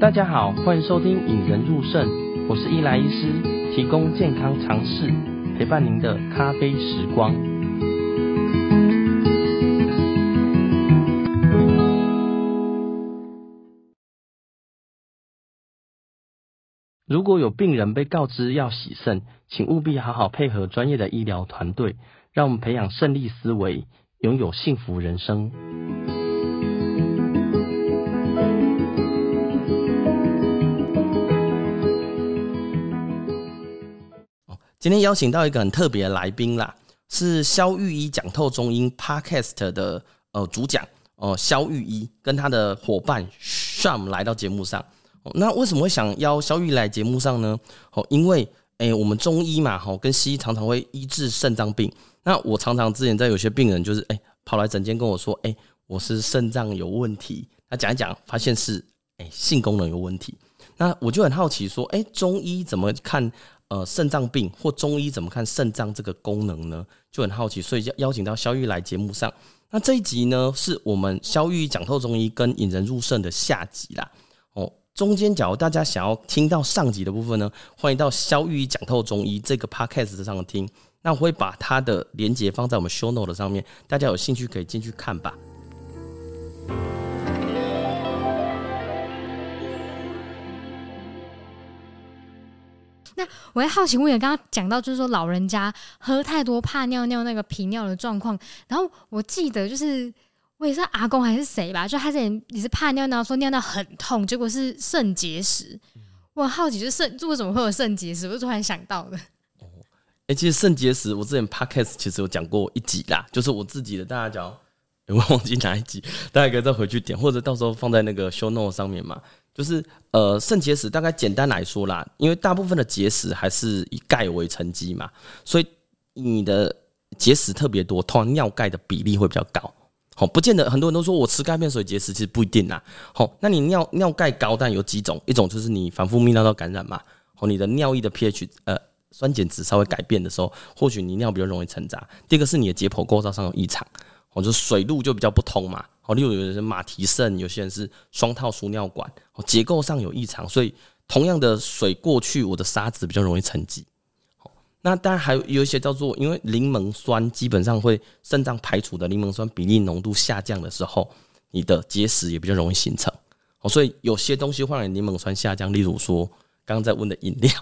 大家好，欢迎收听引人入肾，我是伊莱医师，提供健康常识，陪伴您的咖啡时光。如果有病人被告知要洗肾，请务必好好配合专业的医疗团队，让我们培养胜利思维，拥有幸福人生。今天邀请到一个很特别的来宾啦，是萧玉医讲透中医 Podcast 的呃主讲哦，萧玉医跟他的伙伴 Sham 来到节目上。那为什么会想邀萧玉来节目上呢？哦，因为诶，我们中医嘛，哈，跟西医常常会医治肾脏病。那我常常之前在有些病人就是诶，跑来诊间跟我说，诶，我是肾脏有问题。那讲一讲，发现是诶性功能有问题。那我就很好奇说，诶，中医怎么看？呃，肾脏病或中医怎么看肾脏这个功能呢？就很好奇，所以就邀请到萧玉来节目上。那这一集呢，是我们萧玉讲透中医跟引人入胜的下集啦。哦，中间假如大家想要听到上集的部分呢，欢迎到萧玉讲透中医这个 podcast 上听。那我会把它的连接放在我们 show note 上面，大家有兴趣可以进去看吧。那我也好奇问，刚刚讲到就是说老人家喝太多怕尿尿那个频尿的状况，然后我记得就是我也是阿公还是谁吧，就他之前也是怕尿尿，说尿尿很痛，结果是肾结石。我很好奇，就是肾为什么会有肾结石？我就突然想到的。哦，哎，其实肾结石我之前 podcast 其实有讲过一集啦，就是我自己的，大家讲，我忘记哪一集，大家可以再回去点，或者到时候放在那个 show note 上面嘛。就是呃，肾结石大概简单来说啦，因为大部分的结石还是以钙为沉积嘛，所以你的结石特别多，通常尿钙的比例会比较高。好，不见得很多人都说我吃钙片所以结石，其实不一定啦。好，那你尿尿钙高，但有几种，一种就是你反复泌尿道感染嘛，好，你的尿液的 pH 呃酸碱值稍微改变的时候，或许你尿比较容易沉渣。第二个是你的解剖构造上有异常，或者水路就比较不通嘛。哦，例如有人是马蹄肾，有些人是双套输尿管，哦，结构上有异常，所以同样的水过去，我的沙子比较容易沉积。那当然还有有一些叫做，因为柠檬酸基本上会肾脏排除的柠檬酸比例浓度下降的时候，你的结石也比较容易形成。哦，所以有些东西会让你柠檬酸下降，例如说刚刚在问的饮料，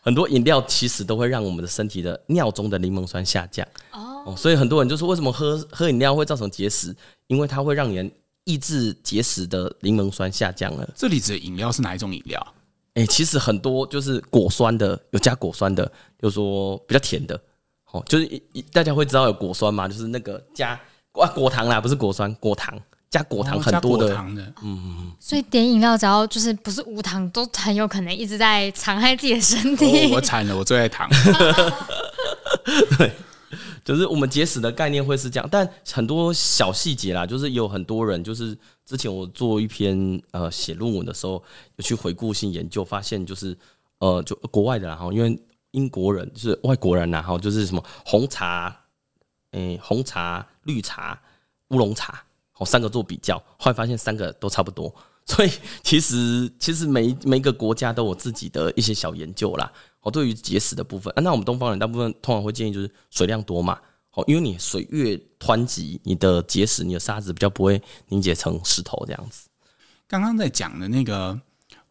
很多饮料其实都会让我们的身体的尿中的柠檬酸下降。哦，所以很多人就说，为什么喝喝饮料会造成结石？因为它会让人抑制结石的柠檬酸下降了。这里指的饮料是哪一种饮料？哎、欸，其实很多就是果酸的，有加果酸的，就是说比较甜的。哦，就是大家会知道有果酸嘛，就是那个加啊果糖啦，不是果酸，果糖加果糖很多的。哦、糖的，嗯嗯。所以点饮料只要就是不是无糖，都很有可能一直在 残害自己的身体。哦、我惨了，我最爱糖。对。就是我们结石的概念会是这样，但很多小细节啦，就是有很多人，就是之前我做一篇呃写论文的时候，有去回顾性研究，发现就是呃就国外的啦哈，因为英国人就是外国人然后，就是什么红茶，诶、红茶、绿茶、乌龙茶，哦三个做比较，后来发现三个都差不多，所以其实其实每每一个国家都有自己的一些小研究啦。哦，对于结石的部分，啊那我们东方人大部分通常会建议就是水量多嘛，哦，因为你水越湍急，你的结石、你的沙子比较不会凝结成石头这样子。刚刚在讲的那个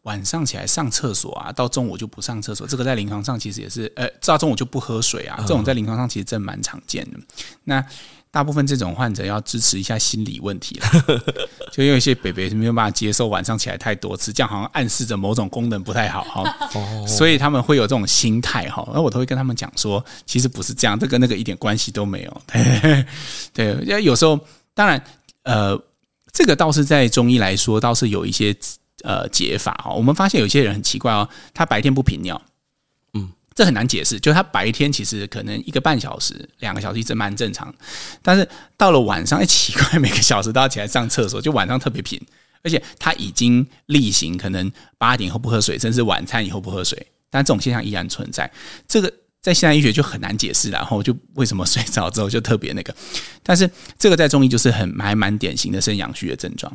晚上起来上厕所啊，到中午就不上厕所，这个在临床上其实也是，呃，到中午就不喝水啊，这种在临床上其实真蛮常见的。那大部分这种患者要支持一下心理问题了，就因为一些北北是没有办法接受晚上起来太多次，这样好像暗示着某种功能不太好哈，所以他们会有这种心态哈。而我都会跟他们讲说，其实不是这样，这跟那个一点关系都没有。对，因为有时候当然呃，这个倒是在中医来说倒是有一些呃解法哈。我们发现有些人很奇怪哦，他白天不频尿。这很难解释，就是他白天其实可能一个半小时、两个小时一直蛮正常，但是到了晚上，哎，奇怪，每个小时都要起来上厕所，就晚上特别频，而且他已经例行可能八点以后不喝水，甚至晚餐以后不喝水，但这种现象依然存在。这个在现代医学就很难解释，然后就为什么睡着之后就特别那个，但是这个在中医就是很还蛮典型的肾阳虚的症状。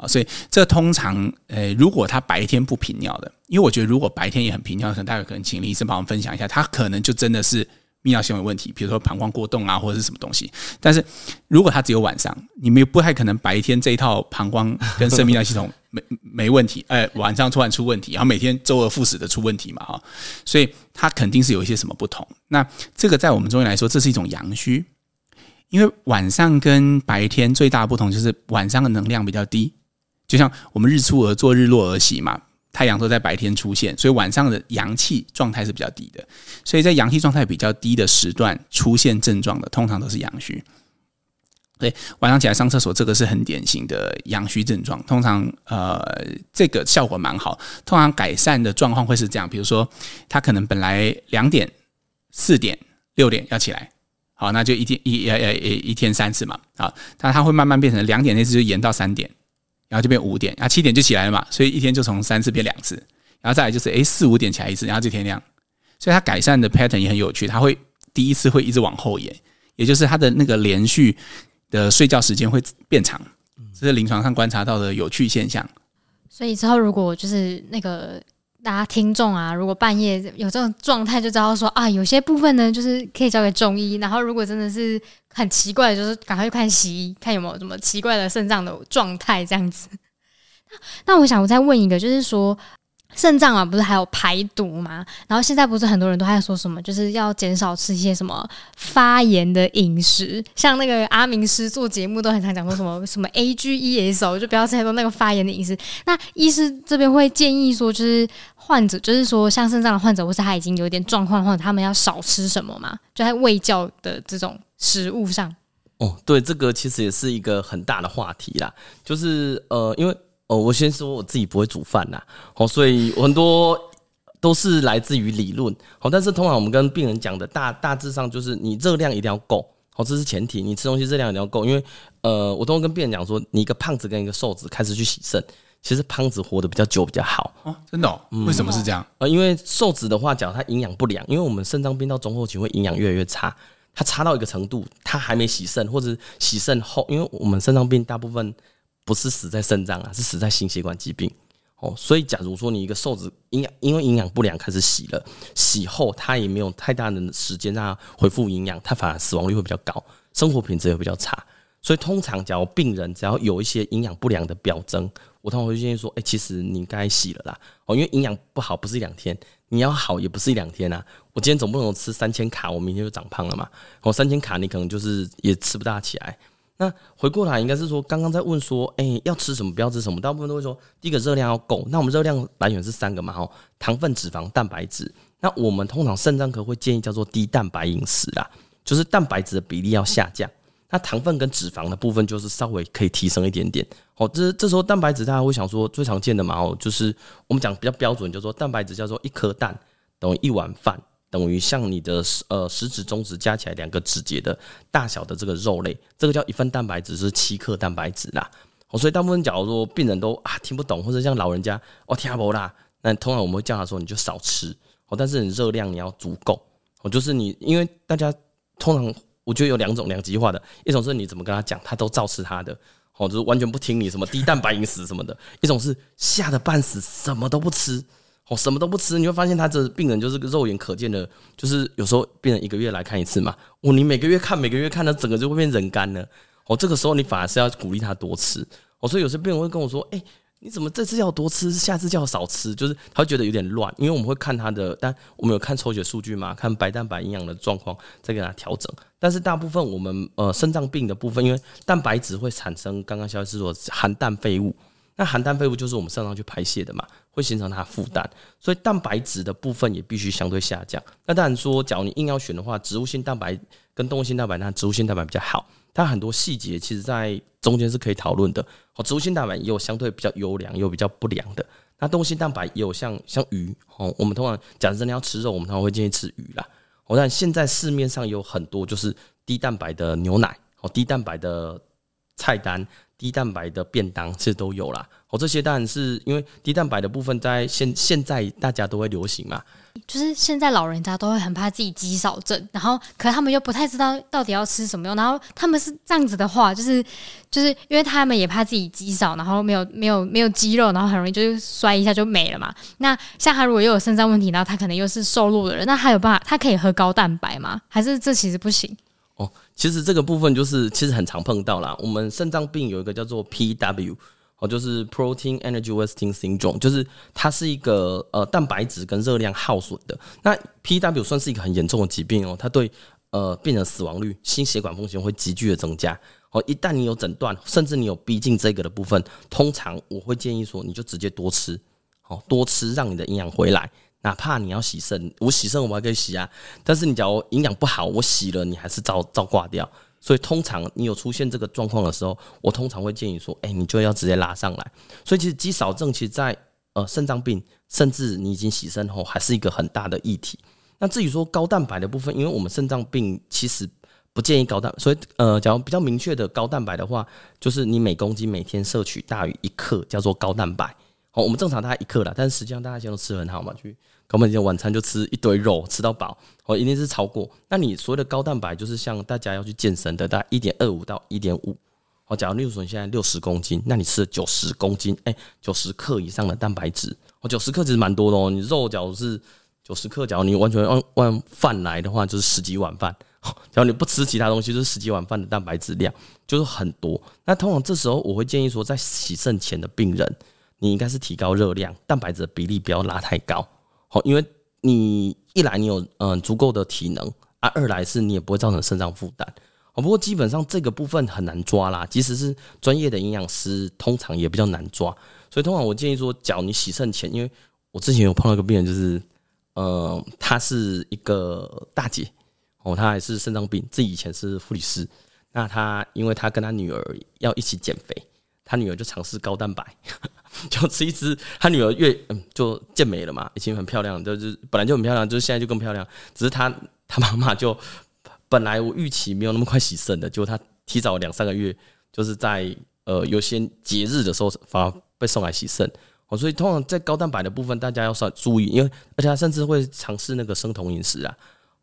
啊，所以这通常，呃，如果他白天不频尿的，因为我觉得如果白天也很频尿，可能大家可能请林医生帮我们分享一下，他可能就真的是泌尿系统有问题，比如说膀胱过动啊，或者是什么东西。但是如果他只有晚上，你们不太可能白天这一套膀胱跟肾泌尿系统没 没问题，哎，晚上突然出问题，然后每天周而复始的出问题嘛，哈，所以他肯定是有一些什么不同。那这个在我们中医来说，这是一种阳虚，因为晚上跟白天最大的不同就是晚上的能量比较低。就像我们日出而作，日落而息嘛，太阳都在白天出现，所以晚上的阳气状态是比较低的。所以在阳气状态比较低的时段出现症状的，通常都是阳虚。对，晚上起来上厕所，这个是很典型的阳虚症状。通常呃，这个效果蛮好。通常改善的状况会是这样，比如说他可能本来两点、四点、六点要起来，好，那就一天一呃呃一天三次嘛，好，但他会慢慢变成两点那次就延到三点。然后就变五点，然后七点就起来了嘛，所以一天就从三次变两次，然后再来就是诶四五点起来一次，然后就天亮，所以它改善的 pattern 也很有趣，它会第一次会一直往后延，也就是它的那个连续的睡觉时间会变长，这是临床上观察到的有趣现象。所以之后如果就是那个。大家听众啊，如果半夜有这种状态，就知道说啊，有些部分呢，就是可以交给中医。然后，如果真的是很奇怪，就是赶快去看西医，看有没有什么奇怪的肾脏的状态这样子。那那我想我再问一个，就是说。肾脏啊，不是还有排毒吗？然后现在不是很多人都在说什么，就是要减少吃一些什么发炎的饮食，像那个阿明师做节目都很常讲说什么什么 AGESO，就不要吃太多那个发炎的饮食。那医师这边会建议说，就是患者，就是说像肾脏的患者，或是他已经有点状况，或者他们要少吃什么嘛？就在胃教的这种食物上。哦，对，这个其实也是一个很大的话题啦，就是呃，因为。哦，我先说我自己不会煮饭呐，好，所以很多都是来自于理论，好，但是通常我们跟病人讲的大大致上就是你热量一定要够，好，这是前提，你吃东西热量一定要够，因为呃，我都会跟病人讲说，你一个胖子跟一个瘦子开始去洗肾，其实胖子活得比较久比较好哦，真的哦？为什么是这样？呃，因为瘦子的话，假如他营养不良，因为我们肾脏病到中后期会营养越来越差，他差到一个程度，他还没洗肾或者洗肾后，因为我们肾脏病大部分。不是死在肾脏啊，是死在心血管疾病哦。所以，假如说你一个瘦子营养因为营养不良开始洗了，洗后他也没有太大的时间让他恢复营养，他反而死亡率会比较高，生活品质也比较差。所以，通常假如病人只要有一些营养不良的表征，我通常会建议说：哎、其实你该洗了啦哦，因为营养不好不是一两天，你要好也不是一两天啊。我今天总不能吃三千卡，我明天就长胖了嘛。哦，三千卡你可能就是也吃不大起来。那回过来应该是说，刚刚在问说，哎、要吃什么，不要吃什么？大部分都会说，第一个热量要够。那我们热量来源是三个嘛，哈，糖分、脂肪、蛋白质。那我们通常肾脏科会建议叫做低蛋白饮食啦，就是蛋白质的比例要下降。那糖分跟脂肪的部分就是稍微可以提升一点点。好，这这时候蛋白质大家会想说，最常见的嘛，哦，就是我们讲比较标准，叫做蛋白质叫做一颗蛋等于一碗饭。等于像你的呃食指、中指加起来两个指节的大小的这个肉类，这个叫一份蛋白质是七克蛋白质啦。哦，所以大部分假如说病人都啊听不懂，或者像老人家哦听不啦，那通常我们会叫他说你就少吃哦，但是你热量你要足够哦，就是你因为大家通常我觉得有两种两极化的，一种是你怎么跟他讲，他都照吃他的，哦，就是完全不听你什么低蛋白饮食什么的；一种是吓得半死，什么都不吃。哦，什么都不吃，你会发现他这病人就是个肉眼可见的，就是有时候病人一个月来看一次嘛。哦，你每个月看，每个月看，他整个就会变人干了。哦，这个时候你反而是要鼓励他多吃。哦，所以有些病人会跟我说：“哎，你怎么这次要多吃，下次叫少吃？”就是他会觉得有点乱，因为我们会看他的，但我们有看抽血数据嘛，看白蛋白营养的状况，再给他调整。但是大部分我们呃肾脏病的部分，因为蛋白质会产生刚刚萧医师说含氮废物。那含氮废物就是我们肾脏去排泄的嘛，会形成它负担，所以蛋白质的部分也必须相对下降。那当然说，假如你硬要选的话，植物性蛋白跟动物性蛋白，那植物性蛋白比较好。它很多细节其实在中间是可以讨论的。哦，植物性蛋白也有相对比较优良，也有比较不良的。那动物性蛋白也有像像鱼哦，我们通常假设真的要吃肉，我们通常会建议吃鱼啦。哦，但现在市面上有很多就是低蛋白的牛奶哦，低蛋白的菜单。低蛋白的便当，其实都有啦。哦，这些当然是因为低蛋白的部分在现现在大家都会流行嘛。就是现在老人家都会很怕自己肌少症，然后可他们又不太知道到底要吃什么用，然后他们是这样子的话，就是就是因为他们也怕自己肌少，然后没有没有没有肌肉，然后很容易就是摔一下就没了嘛。那像他如果又有肾脏问题，然后他可能又是瘦弱的人，那他有办法，他可以喝高蛋白吗？还是这其实不行？哦，其实这个部分就是其实很常碰到啦。我们肾脏病有一个叫做 PW。哦，就是 protein energy wasting syndrome，就是它是一个呃蛋白质跟热量耗损的。那 PW 算是一个很严重的疾病哦，它对呃病人死亡率、心血管风险会急剧的增加。哦，一旦你有诊断，甚至你有逼近这个的部分，通常我会建议说，你就直接多吃，哦，多吃让你的营养回来。哪怕你要洗肾，我洗肾我还可以洗啊，但是你假如营养不好，我洗了你还是照照挂掉。所以通常你有出现这个状况的时候，我通常会建议说，哎、你就要直接拉上来。所以其实肌少症其实在呃肾脏病，甚至你已经洗肾后，还是一个很大的议题。那至于说高蛋白的部分，因为我们肾脏病其实不建议高蛋，所以呃，假如比较明确的高蛋白的话，就是你每公斤每天摄取大于一克，叫做高蛋白。好，我们正常大概一克啦，但是实际上大家现在都吃得很好嘛，去。我们今天晚餐就吃一堆肉，吃到饱，哦，一定是超过。那你所谓的高蛋白，就是像大家要去健身的，大概一点二五到一点五。哦，假如例如说你现在六十公斤，那你吃了九十公斤，哎，九十克以上的蛋白质，哦，九十克其实蛮多的哦。你肉假如是九十克，假如你完全按按饭来的话，就是十几碗饭。假如你不吃其他东西，就是十几碗饭的蛋白质量，就是很多。那通常这时候我会建议说，在洗肾前的病人，你应该是提高热量，蛋白质的比例不要拉太高。好，因为你一来你有嗯足够的体能啊，二来是你也不会造成肾脏负担。哦，不过基本上这个部分很难抓啦，即使是专业的营养师，通常也比较难抓。所以通常我建议说，脚你洗肾前，因为我之前有碰到一个病人，就是呃，她是一个大姐哦，她还是肾脏病，自己以前是护理师。那她因为她跟她女儿要一起减肥，他女儿就尝试高蛋白。就吃一吃，他女儿越嗯就健美了嘛，已经很漂亮，就是本来就很漂亮，就是现在就更漂亮。只是他他妈妈就 本来我预期没有那么快洗肾的，就他提早两三个月，就是在呃有些节日的时候反而被送来洗肾。哦，所以通常在高蛋白的部分，大家要稍注意，因为而且他甚至会尝试那个生酮饮食啊。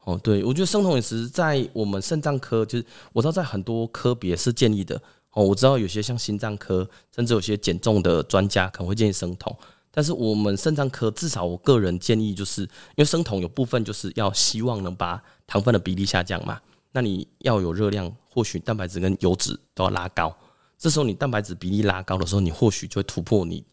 哦，对我觉得生酮饮食在我们肾脏科，就是我知道在很多科别是建议的。哦，我知道有些像心脏科，甚至有些减重的专家可能会建议生酮，但是我们肾脏科至少我个人建议，就是因为生酮有部分就是要希望能把糖分的比例下降嘛，那你要有热量，或许蛋白质跟油脂都要拉高，这时候你蛋白质比例拉高的时候，你或许就会突破你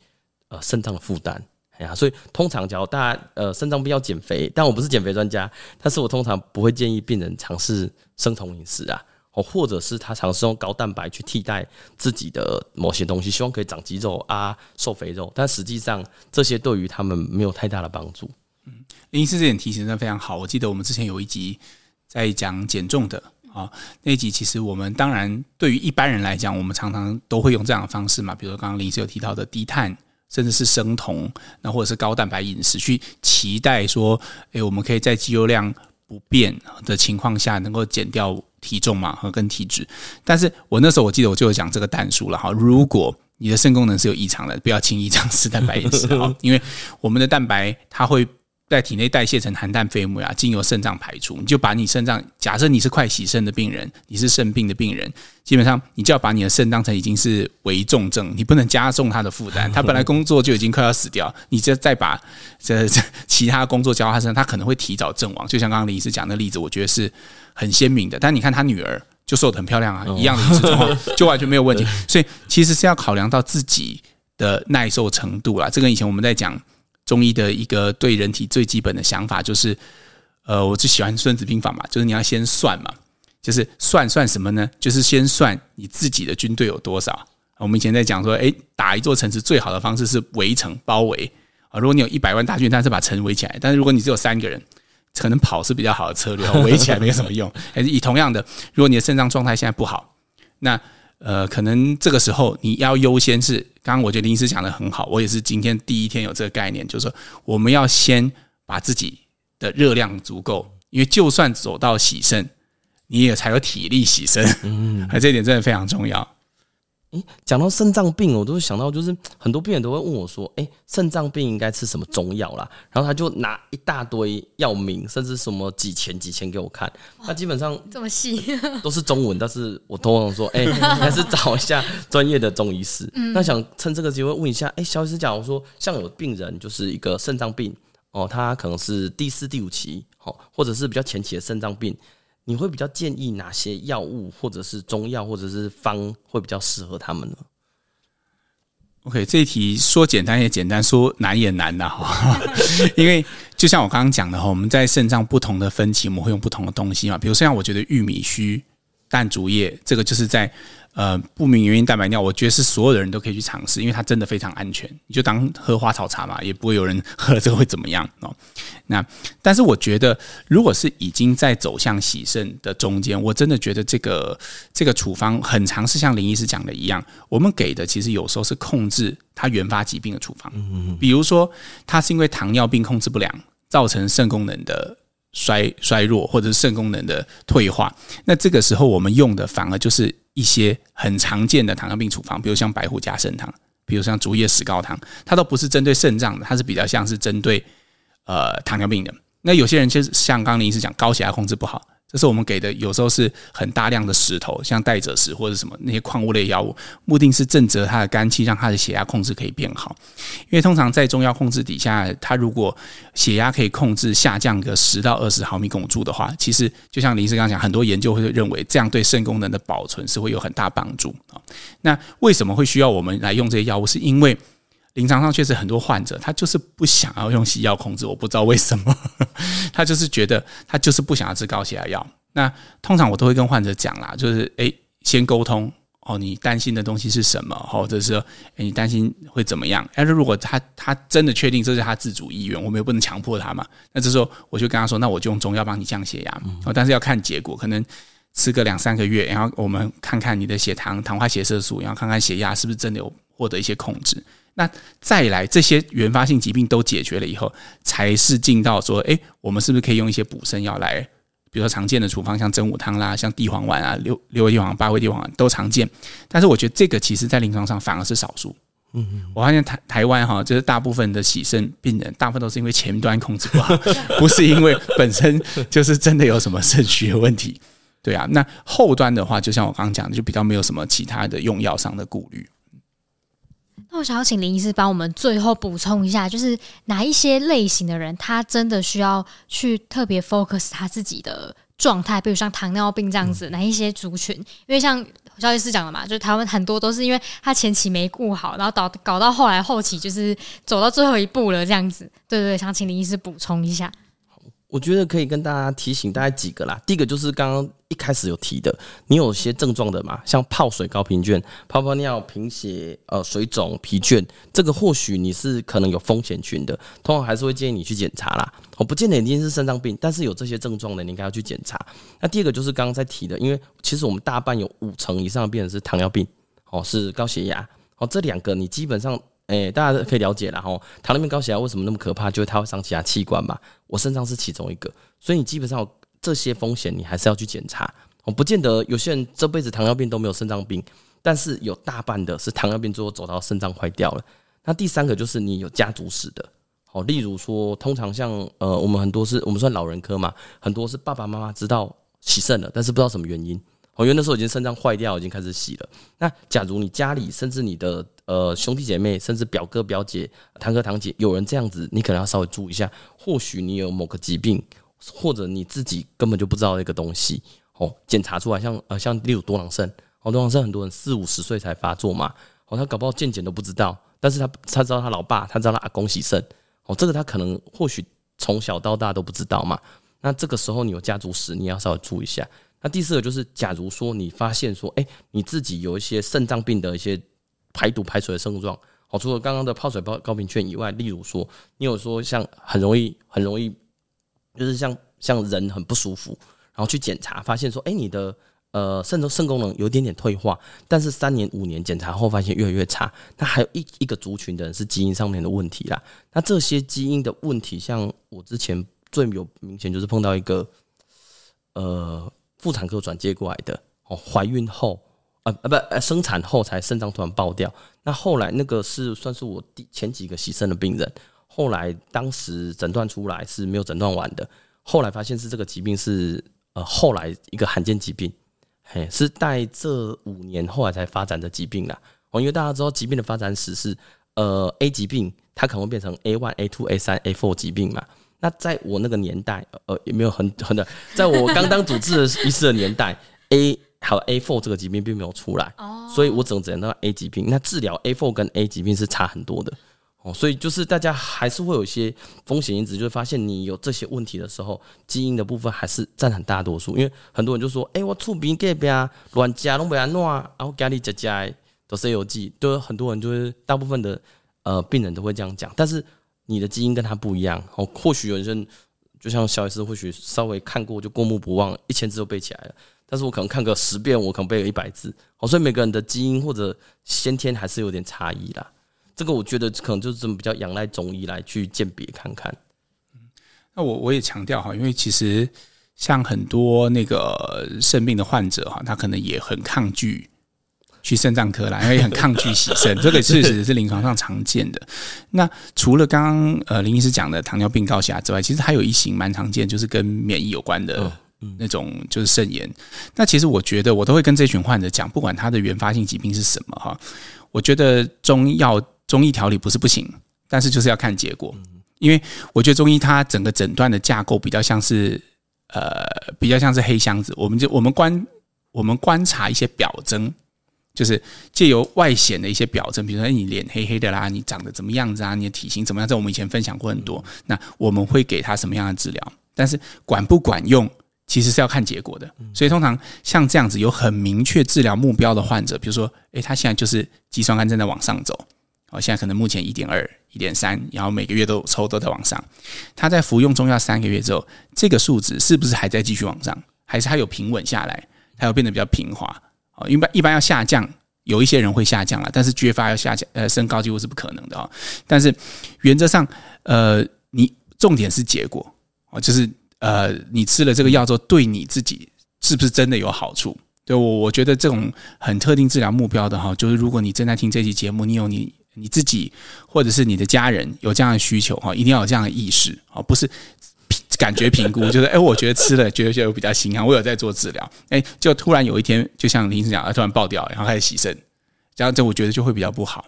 呃肾脏的负担，哎呀，所以通常假如大家呃肾脏病要减肥，但我不是减肥专家，但是我通常不会建议病人尝试生酮饮食啊。哦，或者是他尝试用高蛋白去替代自己的某些东西，希望可以长肌肉啊、瘦肥肉，但实际上这些对于他们没有太大的帮助。嗯，林医师这点提醒真的非常好。我记得我们之前有一集在讲减重的啊，那一集其实我们当然对于一般人来讲，我们常常都会用这样的方式嘛，比如刚刚林医师有提到的低碳，甚至是生酮，那或者是高蛋白饮食，去期待说，诶，我们可以在肌肉量不变的情况下，能够减掉。体重嘛和跟体脂，但是我那时候我记得我就有讲这个蛋数了哈。如果你的肾功能是有异常的，不要轻易尝试蛋白饮食哈，因为我们的蛋白它会在体内代谢成含氮废物啊，经由肾脏排出。你就把你肾脏，假设你是快洗肾的病人，你是肾病的病人，基本上你就要把你的肾当成已经是危重症，你不能加重他的负担。他本来工作就已经快要死掉，你这再把这这其他工作交到他身上，他可能会提早阵亡。就像刚刚林医师讲的例子，我觉得是。很鲜明的，但你看他女儿就瘦得很漂亮啊，一样的饮食状 就完全没有问题。所以其实是要考量到自己的耐受程度啦。这跟以前我们在讲中医的一个对人体最基本的想法，就是呃，我最喜欢《孙子兵法》嘛，就是你要先算嘛，就是算算什么呢？就是先算你自己的军队有多少。我们以前在讲说，诶，打一座城池最好的方式是围城包围啊。如果你有一百万大军，但是把城围起来；但是如果你只有三个人。可能跑是比较好的策略，围起来没有什么用。还是以同样的，如果你的肾脏状态现在不好，那呃，可能这个时候你要优先是，刚刚我觉得林医师讲的很好，我也是今天第一天有这个概念，就是说我们要先把自己的热量足够，因为就算走到洗肾，你也才有体力洗肾。嗯，这一点真的非常重要。诶，讲到肾脏病，我都会想到，就是很多病人都会问我说：“诶，肾脏病应该吃什么中药啦？”然后他就拿一大堆药名，甚至什么几钱几钱给我看。他基本上这么细，都是中文，但是我通常说：“诶，还是找一下专业的中医师。”那想趁这个机会问一下，诶，肖医师假如说像有病人就是一个肾脏病哦，他可能是第四、第五期，哦，或者是比较前期的肾脏病。你会比较建议哪些药物，或者是中药，或者是方会比较适合他们呢？OK，这一题说简单也简单，说难也难呐哈。因为就像我刚刚讲的哈，我们在肾脏不同的分期，我们会用不同的东西嘛。比如像我觉得玉米须、淡竹叶，这个就是在。呃，不明原因蛋白尿，我觉得是所有的人都可以去尝试，因为它真的非常安全。你就当喝花草茶嘛，也不会有人喝了这个会怎么样哦。那但是我觉得，如果是已经在走向洗肾的中间，我真的觉得这个这个处方很尝试像林医师讲的一样，我们给的其实有时候是控制它原发疾病的处方。嗯，比如说，它是因为糖尿病控制不良，造成肾功能的衰衰弱，或者是肾功能的退化，那这个时候我们用的反而就是。一些很常见的糖尿病处方，比如像白虎加参汤，比如像竹叶石膏汤，它都不是针对肾脏的，它是比较像是针对呃糖尿病的。那有些人就是像刚刚林医师讲，高血压控制不好。这是我们给的，有时候是很大量的石头，像代赭石或者什么那些矿物类药物，目的是震慑他的肝气，让他的血压控制可以变好。因为通常在中药控制底下，他如果血压可以控制下降个十到二十毫米汞柱的话，其实就像林医师刚刚讲，很多研究会认为这样对肾功能的保存是会有很大帮助啊。那为什么会需要我们来用这些药物？是因为临床上确实很多患者，他就是不想要用西药控制，我不知道为什么，他就是觉得他就是不想要吃高血压药。那通常我都会跟患者讲啦，就是诶，先沟通哦，你担心的东西是什么，或者是说诶，你担心会怎么样？但是如果他他真的确定这是他自主意愿，我们又不能强迫他嘛。那这时候我就跟他说，那我就用中药帮你降血压，哦，但是要看结果，可能吃个两三个月，然后我们看看你的血糖、糖化血色素，然后看看血压是不是真的有获得一些控制。那再来这些原发性疾病都解决了以后，才是进到说，哎，我们是不是可以用一些补肾药来，比如说常见的处方，像真武汤啦，像地黄丸啊，六六味地黄、八味地黄都常见。但是我觉得这个其实在临床上反而是少数。嗯嗯，我发现台台湾哈，就是大部分的洗肾病人，大部分都是因为前端控制不好，不是因为本身就是真的有什么肾虚的问题。对啊，那后端的话，就像我刚刚讲的，就比较没有什么其他的用药上的顾虑。那我想要请林医师帮我们最后补充一下，就是哪一些类型的人，他真的需要去特别 focus 他自己的状态，比如像糖尿病这样子，哪一些族群？因为像肖医师讲的嘛，就是台湾很多都是因为他前期没顾好，然后导搞到后来后期就是走到最后一步了这样子。对对对，想请林医师补充一下。我觉得可以跟大家提醒大家几个啦。第一个就是刚刚一开始有提的，你有些症状的嘛，像泡水、高贫倦、泡泡尿、贫血、呃水肿、疲倦，这个或许你是可能有风险群的，通常还是会建议你去检查啦。我不见得一定是肾脏病，但是有这些症状的，你应该要去检查。那第二个就是刚刚在提的，因为其实我们大半有五成以上的病人是糖尿病，哦是高血压，哦这两个你基本上。哎、大家可以了解了哈。糖尿病高血压为什么那么可怕？就是它会伤其他器官嘛。我肾脏是其中一个，所以你基本上这些风险你还是要去检查。我不见得有些人这辈子糖尿病都没有肾脏病，但是有大半的是糖尿病最后走到肾脏坏掉了。那第三个就是你有家族史的，好，例如说，通常像呃，我们很多是我们算老人科嘛，很多是爸爸妈妈知道洗肾了，但是不知道什么原因。哦，因为那时候已经肾脏坏掉，已经开始洗了。那假如你家里甚至你的呃兄弟姐妹，甚至表哥表姐、堂哥堂姐有人这样子，你可能要稍微注意一下。或许你有某个疾病，或者你自己根本就不知道那个东西。哦，检查出来像呃像例如多囊肾，哦多囊肾很多人四五十岁才发作嘛，哦他搞不好健检都不知道，但是他他知道他老爸，他知道他阿公喜肾，哦这个他可能或许从小到大都不知道嘛。那这个时候你有家族史，你要稍微注意一下。那第四个就是，假如说你发现说，哎，你自己有一些肾脏病的一些排毒排水的症状，哦，除了刚刚的泡水包高贫倦以外，例如说，你有说像很容易很容易，就是像像人很不舒服，然后去检查发现说，哎，你的呃肾的肾功能有点点退化，但是三年五年检查后发现越来越差，那还有一一个族群的人是基因上面的问题啦。那这些基因的问题，像我之前最有明显就是碰到一个，呃。妇产科转接过来的哦，怀孕后呃呃不呃生产后才肾脏突然爆掉。那后来那个是算是我第前几个洗肾的病人，后来当时诊断出来是没有诊断完的，后来发现是这个疾病是呃后来一个罕见疾病，嘿，是在这五年后来才发展的疾病啦。哦，因为大家知道疾病的发展史是呃 A 疾病它可能会变成 A one、A two、A 三、A four 疾病嘛。那在我那个年代，呃，也没有很很的，在我刚当主治医师 的年代，A 还有 A four 这个疾病并没有出来，所以我只能诊断 A 疾病。那治疗 A four 跟 A 疾病是差很多的哦，所以就是大家还是会有一些风险因子，就会发现你有这些问题的时候，基因的部分还是占很大多数。因为很多人就说，哎、我厝边隔壁啊，乱加拢不安怎，然后家里家家都是有记，都很多人就是大部分的呃病人都会这样讲，但是。你的基因跟他不一样哦，或许有人就像小 S，或许稍微看过就过目不忘，一千字都背起来了。但是我可能看个十遍，我可能背了一百字。哦，所以每个人的基因或者先天还是有点差异啦。这个我觉得可能就是比较仰赖中医来去鉴别看看。嗯，那我我也强调哈，因为其实像很多那个肾病的患者哈，他可能也很抗拒。去肾脏科啦，因为很抗拒洗肾，这个事实是临床上常见的。那除了刚刚呃林医师讲的糖尿病、高血压之外，其实还有一型蛮常见，就是跟免疫有关的那种，就是肾炎。那其实我觉得，我都会跟这群患者讲，不管他的原发性疾病是什么哈，我觉得中药中医调理不是不行，但是就是要看结果。因为我觉得中医它整个诊断的架构比较像是呃比较像是黑箱子，我们就我们观我们观察一些表征。就是借由外显的一些表征，比如说你脸黑黑的啦，你长得怎么样子啊，你的体型怎么样？这我们以前分享过很多。那我们会给他什么样的治疗？但是管不管用，其实是要看结果的。所以通常像这样子有很明确治疗目标的患者，比如说，诶，他现在就是肌酸酐正在往上走，哦，现在可能目前一点二、一点三，然后每个月都抽都在往上。他在服用中药三个月之后，这个数值是不是还在继续往上？还是他有平稳下来？它有变得比较平滑？哦，一般一般要下降，有一些人会下降了，但是绝发要下降，呃，升高几乎是不可能的哦。但是原则上，呃，你重点是结果哦，就是呃，你吃了这个药之后，对你自己是不是真的有好处？对我，我觉得这种很特定治疗目标的哈，就是如果你正在听这期节目，你有你你自己或者是你的家人有这样的需求哈，一定要有这样的意识啊，不是。感觉评估就是，哎、我觉得吃了觉得就比较心安，我有在做治疗，哎、就突然有一天，就像林医生讲，突然爆掉，然后开始洗肾，这样这我觉得就会比较不好。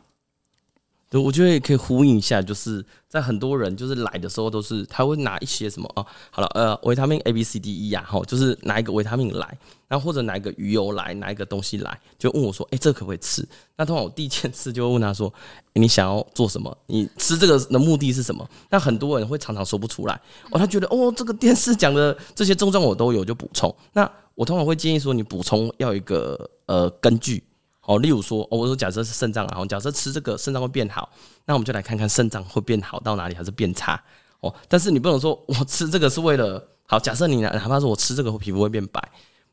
对，我觉得也可以呼应一下，就是在很多人就是来的时候，都是他会拿一些什么哦，好了，呃，维他命 A、B、C、D、E 呀，哈，就是拿一个维他命来，然后或者拿一个鱼油来，拿一个东西来，就问我说，哎，这可不可以吃？那通常我第一件事就会问他说，你想要做什么？你吃这个的目的是什么？那很多人会常常说不出来，哦，他觉得哦，这个电视讲的这些症状我都有，就补充。那我通常会建议说，你补充要一个呃根据。哦，例如说，哦，我说假设是肾脏啊，假设吃这个肾脏会变好，那我们就来看看肾脏会变好到哪里，还是变差哦。但是你不能说我吃这个是为了好，假设你哪怕说我吃这个皮肤会变白，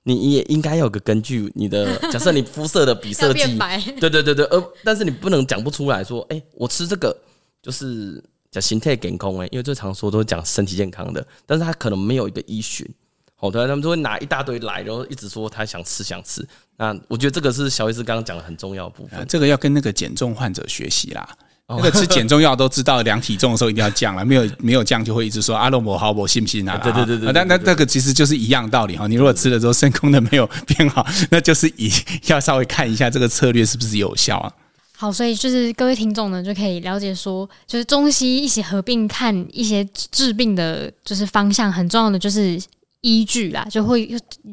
你也应该有个根据。你的假设你肤色的比色剂，对对对对，呃，但是你不能讲不出来说，哎、欸，我吃这个就是叫形态健康哎，因为最常说都是讲身体健康的，但是他可能没有一个依循。哦，对，他们就会拿一大堆来，然后一直说他想吃想吃。那我觉得这个是小医师刚刚讲的很重要的部分。这个要跟那个减重患者学习啦。那个吃减重药都知道量体重的时候一定要降了，没有没有降就会一直说阿罗摩好，我信不信啊？对对对对。但那那个其实就是一样道理哈。你如果吃了之后肾功能没有变好，那就是以要稍微看一下这个策略是不是有效啊。好，所以就是各位听众呢就可以了解说，就是中西医一起合并看一些治病的，就是方向很重要的就是。依据啦，就会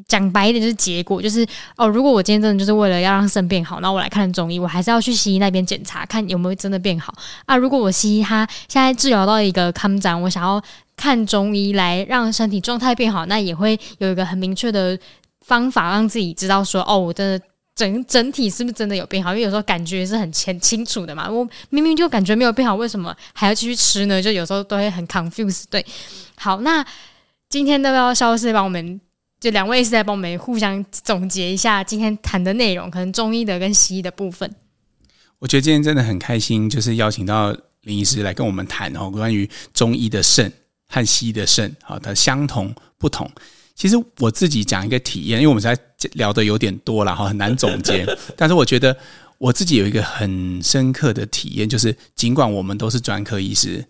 讲白一点，就是结果，就是哦，如果我今天真的就是为了要让肾变好，那我来看中医，我还是要去西医那边检查，看有没有真的变好啊。如果我西医他现在治疗到一个康展，我想要看中医来让身体状态变好，那也会有一个很明确的方法，让自己知道说，哦，我的整整体是不是真的有变好？因为有时候感觉是很清清楚的嘛，我明明就感觉没有变好，为什么还要继续吃呢？就有时候都会很 confuse。对，好，那。今天都要消失，帮我们就两位是在帮我们互相总结一下今天谈的内容，可能中医的跟西医的部分。我觉得今天真的很开心，就是邀请到林医师来跟我们谈哦，关于中医的肾和西医的肾，好的相同不同。其实我自己讲一个体验，因为我们在聊的有点多了哈，很难总结。但是我觉得我自己有一个很深刻的体验，就是尽管我们都是专科医师，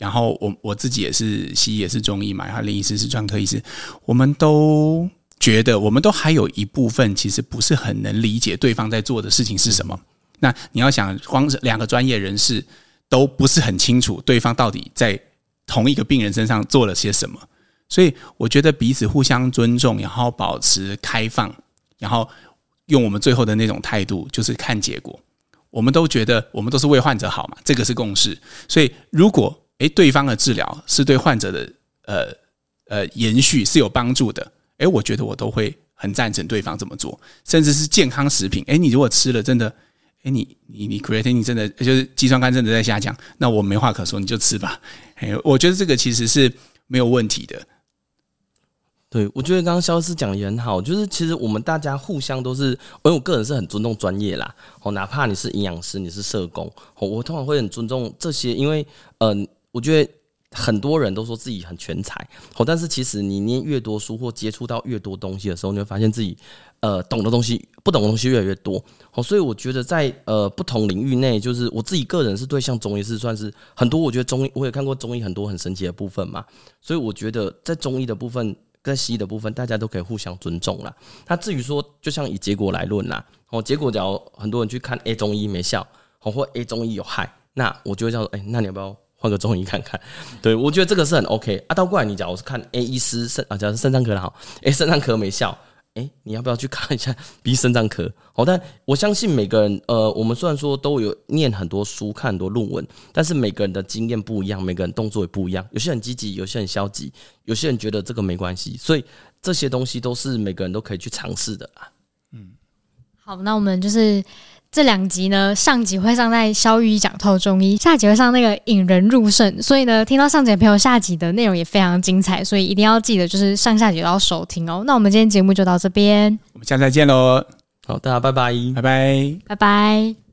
然后我我自己也是西医也是中医嘛，然后林医师是专科医师，我们都觉得我们都还有一部分其实不是很能理解对方在做的事情是什么。那你要想，光是两个专业人士都不是很清楚对方到底在同一个病人身上做了些什么。所以我觉得彼此互相尊重，然后保持开放，然后用我们最后的那种态度，就是看结果。我们都觉得我们都是为患者好嘛，这个是共识。所以如果诶对方的治疗是对患者的呃呃延续是有帮助的，诶我觉得我都会很赞成对方这么做，甚至是健康食品。诶你如果吃了真的，诶你你你 creatine 真的就是肌酸酐真的在下降，那我没话可说，你就吃吧。诶我觉得这个其实是没有问题的。对，我觉得刚刚肖师讲的也很好，就是其实我们大家互相都是，因为我个人是很尊重专业啦，哦，哪怕你是营养师，你是社工，我通常会很尊重这些，因为，嗯，我觉得很多人都说自己很全才，好，但是其实你念越多书或接触到越多东西的时候，你会发现自己，呃，懂的东西、不懂的东西越来越多，好，所以我觉得在呃不同领域内，就是我自己个人是对像中医是算是很多，我觉得中医我也看过中医很多很神奇的部分嘛，所以我觉得在中医的部分。跟西医的部分，大家都可以互相尊重啦。那至于说，就像以结果来论啦，哦，结果假如很多人去看 A 中医没效，哦，或 A 中医有害，那我就会叫说，哎，那你要不要换个中医看看？对，我觉得这个是很 OK。啊，倒过来，你假如是看 A 医师肾啊，假如是肾脏科的好，A 肾脏科没效。哎，你要不要去看一下 B 肾脏科？好，但我相信每个人，呃，我们虽然说都有念很多书、看很多论文，但是每个人的经验不一样，每个人动作也不一样。有些人积极，有些人消极，有些人觉得这个没关系，所以这些东西都是每个人都可以去尝试的啊。嗯，好，那我们就是。这两集呢，上集会上在萧御医讲透中医，下集会上那个引人入胜。所以呢，听到上集的朋友，下集的内容也非常精彩，所以一定要记得就是上下集都要收听哦。那我们今天节目就到这边，我们下次再见喽。好，大家拜拜，拜拜，拜拜。